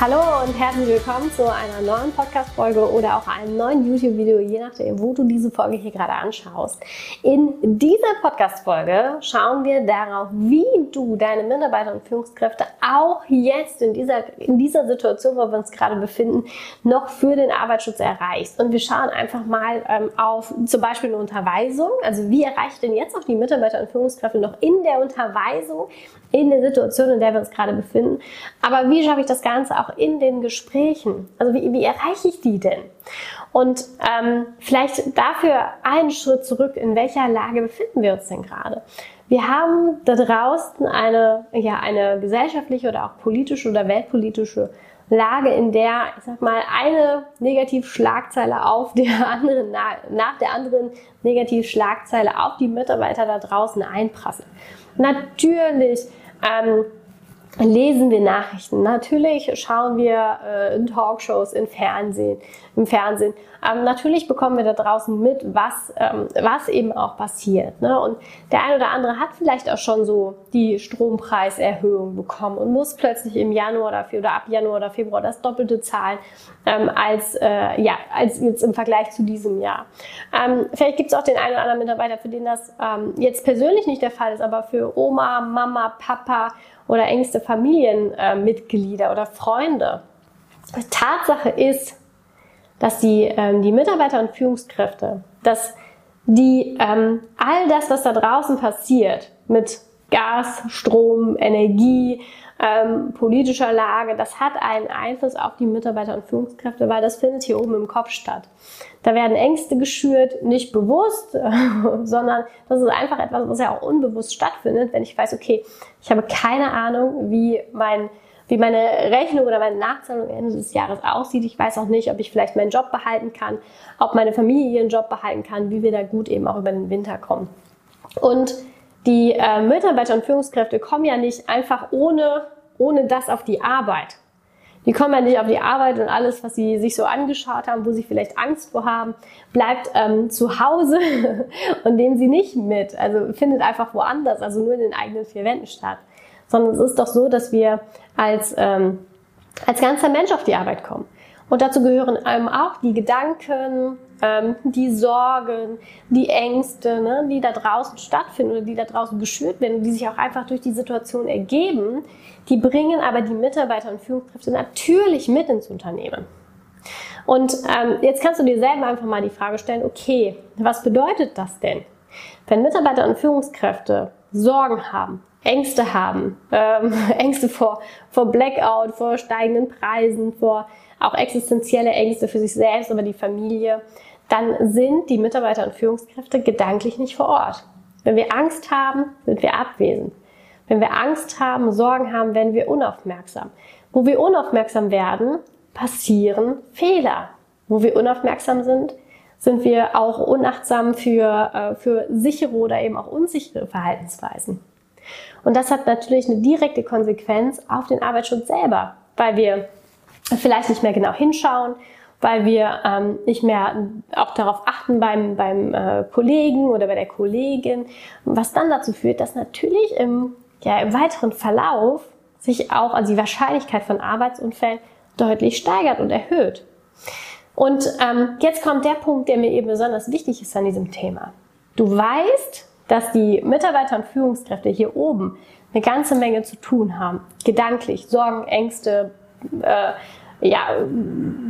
Hallo und herzlich willkommen zu einer neuen Podcast-Folge oder auch einem neuen YouTube-Video, je nachdem, wo du diese Folge hier gerade anschaust. In dieser Podcast-Folge schauen wir darauf, wie du deine Mitarbeiter und Führungskräfte auch jetzt in dieser, in dieser Situation, wo wir uns gerade befinden, noch für den Arbeitsschutz erreichst. Und wir schauen einfach mal ähm, auf zum Beispiel eine Unterweisung. Also wie erreiche ich denn jetzt auch die Mitarbeiter und Führungskräfte noch in der Unterweisung, in der Situation, in der wir uns gerade befinden. Aber wie schaffe ich das Ganze auch in den Gesprächen? Also wie, wie erreiche ich die denn? Und ähm, vielleicht dafür einen Schritt zurück, in welcher Lage befinden wir uns denn gerade? Wir haben da draußen eine, ja, eine gesellschaftliche oder auch politische oder weltpolitische Lage, in der, ich sag mal, eine Negativschlagzeile auf der anderen, nach der anderen Negativschlagzeile auf die Mitarbeiter da draußen einprasselt. Natürlich ähm, lesen wir Nachrichten. Natürlich schauen wir äh, in Talkshows, in Fernsehen, im Fernsehen. Ähm, natürlich bekommen wir da draußen mit, was, ähm, was eben auch passiert. Ne? Und der eine oder andere hat vielleicht auch schon so die Strompreiserhöhung bekommen und muss plötzlich im Januar oder, oder ab Januar oder Februar das Doppelte zahlen ähm, als, äh, ja, als jetzt im Vergleich zu diesem Jahr. Ähm, vielleicht gibt es auch den einen oder anderen Mitarbeiter, für den das ähm, jetzt persönlich nicht der Fall ist, aber für Oma, Mama, Papa oder engste Familienmitglieder oder Freunde. Tatsache ist, dass die, ähm, die Mitarbeiter und Führungskräfte, dass die ähm, all das, was da draußen passiert, mit Gas, Strom, Energie, ähm, politischer Lage, das hat einen Einfluss auf die Mitarbeiter und Führungskräfte, weil das findet hier oben im Kopf statt. Da werden Ängste geschürt, nicht bewusst, sondern das ist einfach etwas, was ja auch unbewusst stattfindet, wenn ich weiß, okay, ich habe keine Ahnung, wie mein wie meine Rechnung oder meine Nachzahlung Ende des Jahres aussieht. Ich weiß auch nicht, ob ich vielleicht meinen Job behalten kann, ob meine Familie ihren Job behalten kann, wie wir da gut eben auch über den Winter kommen. Und die äh, Mitarbeiter und Führungskräfte kommen ja nicht einfach ohne, ohne das auf die Arbeit. Die kommen ja nicht auf die Arbeit und alles, was sie sich so angeschaut haben, wo sie vielleicht Angst vor haben, bleibt ähm, zu Hause und nehmen sie nicht mit. Also findet einfach woanders, also nur in den eigenen vier Wänden statt. Sondern es ist doch so, dass wir als, ähm, als ganzer Mensch auf die Arbeit kommen. Und dazu gehören einem auch die Gedanken, ähm, die Sorgen, die Ängste, ne, die da draußen stattfinden oder die da draußen geschürt werden die sich auch einfach durch die Situation ergeben, die bringen aber die Mitarbeiter und Führungskräfte natürlich mit ins Unternehmen. Und ähm, jetzt kannst du dir selber einfach mal die Frage stellen, okay, was bedeutet das denn? Wenn Mitarbeiter und Führungskräfte Sorgen haben, Ängste haben, ähm, Ängste vor, vor Blackout, vor steigenden Preisen, vor auch existenzielle Ängste für sich selbst oder die Familie, dann sind die Mitarbeiter und Führungskräfte gedanklich nicht vor Ort. Wenn wir Angst haben, sind wir abwesend. Wenn wir Angst haben, Sorgen haben, werden wir unaufmerksam. Wo wir unaufmerksam werden, passieren Fehler. Wo wir unaufmerksam sind, sind wir auch unachtsam für, äh, für sichere oder eben auch unsichere Verhaltensweisen. Und das hat natürlich eine direkte Konsequenz auf den Arbeitsschutz selber, weil wir vielleicht nicht mehr genau hinschauen, weil wir ähm, nicht mehr auch darauf achten beim, beim äh, Kollegen oder bei der Kollegin, was dann dazu führt, dass natürlich im, ja, im weiteren Verlauf sich auch also die Wahrscheinlichkeit von Arbeitsunfällen deutlich steigert und erhöht. Und ähm, jetzt kommt der Punkt, der mir eben besonders wichtig ist an diesem Thema. Du weißt, dass die Mitarbeiter und Führungskräfte hier oben eine ganze Menge zu tun haben. Gedanklich, Sorgen, Ängste, äh, ja,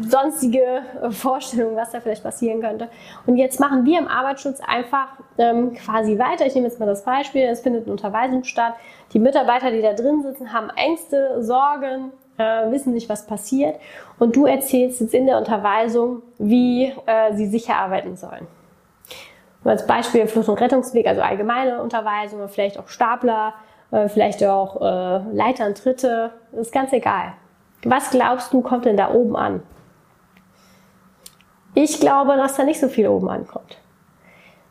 sonstige Vorstellungen, was da vielleicht passieren könnte. Und jetzt machen wir im Arbeitsschutz einfach ähm, quasi weiter. Ich nehme jetzt mal das Beispiel, es findet eine Unterweisung statt. Die Mitarbeiter, die da drin sitzen, haben Ängste, Sorgen, äh, wissen nicht, was passiert. Und du erzählst jetzt in der Unterweisung, wie äh, sie sicher arbeiten sollen. Als Beispiel Flucht- und Rettungsweg, also allgemeine Unterweisungen, vielleicht auch Stapler, äh, vielleicht auch äh, Leitern, Tritte, ist ganz egal. Was glaubst du, kommt denn da oben an? Ich glaube, dass da nicht so viel oben ankommt.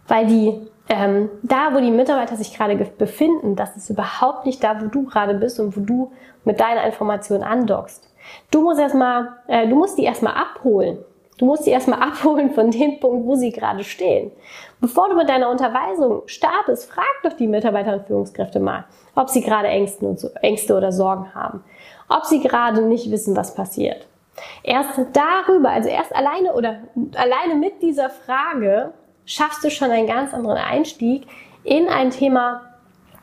Weil die, ähm, da wo die Mitarbeiter sich gerade befinden, das ist überhaupt nicht da, wo du gerade bist und wo du mit deiner Information andockst. Du musst erstmal, äh, du musst die erstmal abholen. Du musst sie erstmal abholen von dem Punkt, wo sie gerade stehen. Bevor du mit deiner Unterweisung startest, frag doch die Mitarbeiter und Führungskräfte mal, ob sie gerade Ängste, und so, Ängste oder Sorgen haben. Ob sie gerade nicht wissen, was passiert. Erst darüber, also erst alleine oder alleine mit dieser Frage schaffst du schon einen ganz anderen Einstieg in ein Thema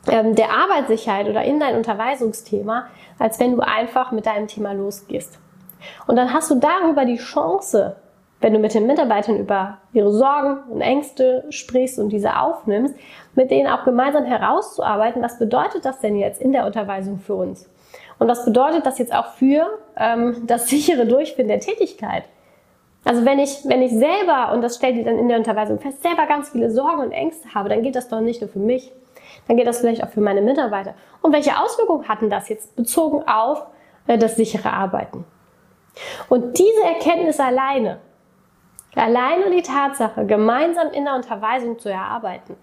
ähm, der Arbeitssicherheit oder in dein Unterweisungsthema, als wenn du einfach mit deinem Thema losgehst. Und dann hast du darüber die Chance, wenn du mit den Mitarbeitern über ihre Sorgen und Ängste sprichst und diese aufnimmst, mit denen auch gemeinsam herauszuarbeiten, was bedeutet das denn jetzt in der Unterweisung für uns? Und was bedeutet das jetzt auch für ähm, das sichere Durchführen der Tätigkeit? Also wenn ich, wenn ich selber, und das stellt ihr dann in der Unterweisung fest, selber ganz viele Sorgen und Ängste habe, dann geht das doch nicht nur für mich, dann geht das vielleicht auch für meine Mitarbeiter. Und welche Auswirkungen hatten das jetzt bezogen auf äh, das sichere Arbeiten? Und diese Erkenntnis alleine, alleine die Tatsache, gemeinsam in der Unterweisung zu erarbeiten,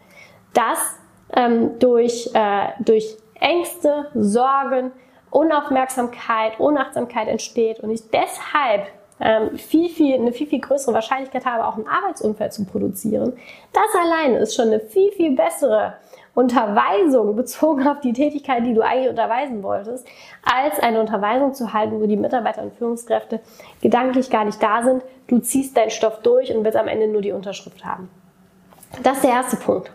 dass ähm, durch, äh, durch Ängste, Sorgen, Unaufmerksamkeit, Unachtsamkeit entsteht und ich deshalb ähm, viel, viel, eine viel, viel größere Wahrscheinlichkeit habe, auch einen Arbeitsunfall zu produzieren, das alleine ist schon eine viel, viel bessere Unterweisung bezogen auf die Tätigkeit, die du eigentlich unterweisen wolltest, als eine Unterweisung zu halten, wo die Mitarbeiter und Führungskräfte gedanklich gar nicht da sind. Du ziehst deinen Stoff durch und wirst am Ende nur die Unterschrift haben. Das ist der erste Punkt.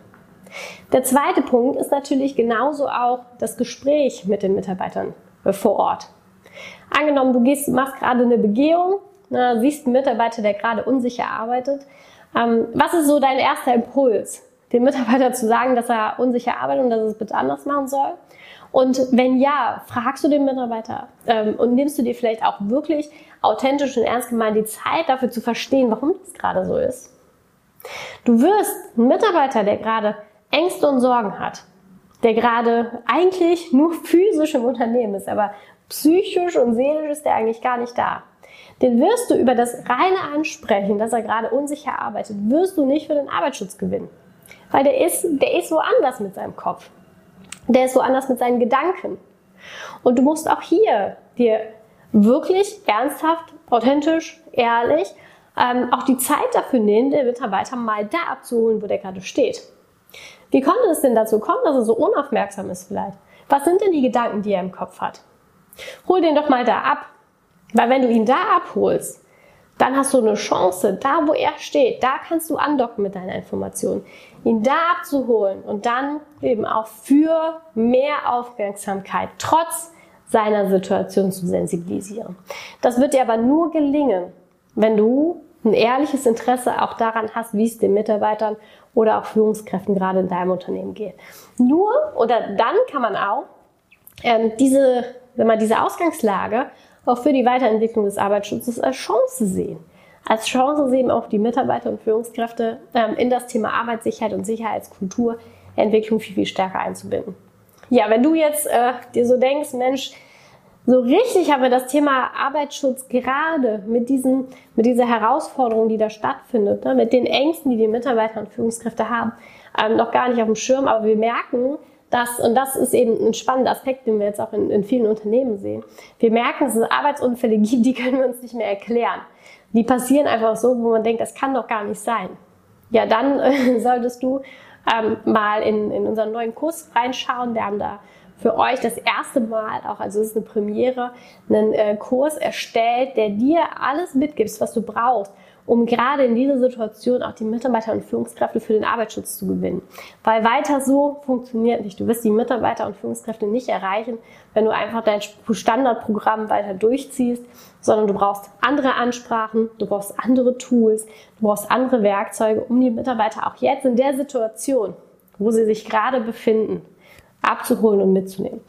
Der zweite Punkt ist natürlich genauso auch das Gespräch mit den Mitarbeitern vor Ort. Angenommen, du gehst, machst gerade eine Begehung, na, siehst einen Mitarbeiter, der gerade unsicher arbeitet. Ähm, was ist so dein erster Impuls? Dem Mitarbeiter zu sagen, dass er unsicher arbeitet und dass er es bitte anders machen soll? Und wenn ja, fragst du den Mitarbeiter ähm, und nimmst du dir vielleicht auch wirklich authentisch und ernst gemeint die Zeit dafür zu verstehen, warum das gerade so ist? Du wirst einen Mitarbeiter, der gerade Ängste und Sorgen hat, der gerade eigentlich nur physisch im Unternehmen ist, aber psychisch und seelisch ist er eigentlich gar nicht da. Den wirst du über das reine Ansprechen, dass er gerade unsicher arbeitet, wirst du nicht für den Arbeitsschutz gewinnen. Weil der ist, der ist woanders mit seinem Kopf. Der ist woanders mit seinen Gedanken. Und du musst auch hier dir wirklich ernsthaft, authentisch, ehrlich ähm, auch die Zeit dafür nehmen, den Mitarbeiter mal da abzuholen, wo der gerade steht. Wie konnte es denn dazu kommen, dass er so unaufmerksam ist vielleicht? Was sind denn die Gedanken, die er im Kopf hat? Hol den doch mal da ab. Weil wenn du ihn da abholst, dann hast du eine Chance, da wo er steht, da kannst du andocken mit deiner Information, ihn da abzuholen und dann eben auch für mehr Aufmerksamkeit trotz seiner Situation zu sensibilisieren. Das wird dir aber nur gelingen, wenn du ein ehrliches Interesse auch daran hast, wie es den Mitarbeitern oder auch Führungskräften gerade in deinem Unternehmen geht. Nur oder dann kann man auch ähm, diese, wenn man diese Ausgangslage auch für die Weiterentwicklung des Arbeitsschutzes als Chance sehen. Als Chance sehen auch die Mitarbeiter und Führungskräfte ähm, in das Thema Arbeitssicherheit und Sicherheitskulturentwicklung viel, viel stärker einzubinden. Ja, wenn du jetzt äh, dir so denkst, Mensch, so richtig haben wir das Thema Arbeitsschutz gerade mit, diesen, mit dieser Herausforderung, die da stattfindet, ne, mit den Ängsten, die die Mitarbeiter und Führungskräfte haben, ähm, noch gar nicht auf dem Schirm. Aber wir merken, dass, und das ist eben ein spannender Aspekt, den wir jetzt auch in, in vielen Unternehmen sehen. Wir merken, dass es Arbeitsunfälle gibt, die können wir uns nicht mehr erklären. Die passieren einfach so, wo man denkt, das kann doch gar nicht sein. Ja, dann äh, solltest du ähm, mal in, in unseren neuen Kurs reinschauen. Wir haben da für euch das erste Mal auch, also es ist eine Premiere, einen äh, Kurs erstellt, der dir alles mitgibt, was du brauchst, um gerade in dieser Situation auch die Mitarbeiter und Führungskräfte für den Arbeitsschutz zu gewinnen. Weil weiter so funktioniert nicht. Du wirst die Mitarbeiter und Führungskräfte nicht erreichen, wenn du einfach dein Standardprogramm weiter durchziehst, sondern du brauchst andere Ansprachen, du brauchst andere Tools, du brauchst andere Werkzeuge, um die Mitarbeiter auch jetzt in der Situation, wo sie sich gerade befinden, abzuholen und mitzunehmen.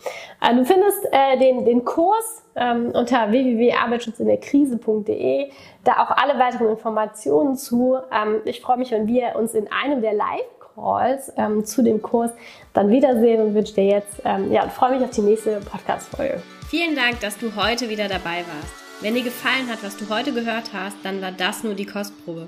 Äh, du findest äh, den, den Kurs ähm, unter www.arbeitsschutzinderkrise.de, da auch alle weiteren Informationen zu. Ähm, ich freue mich, wenn wir uns in einem der Live-Calls ähm, zu dem Kurs dann wiedersehen und wünsche dir jetzt, ähm, ja, freue mich auf die nächste Podcast-Folge. Vielen Dank, dass du heute wieder dabei warst. Wenn dir gefallen hat, was du heute gehört hast, dann war das nur die Kostprobe.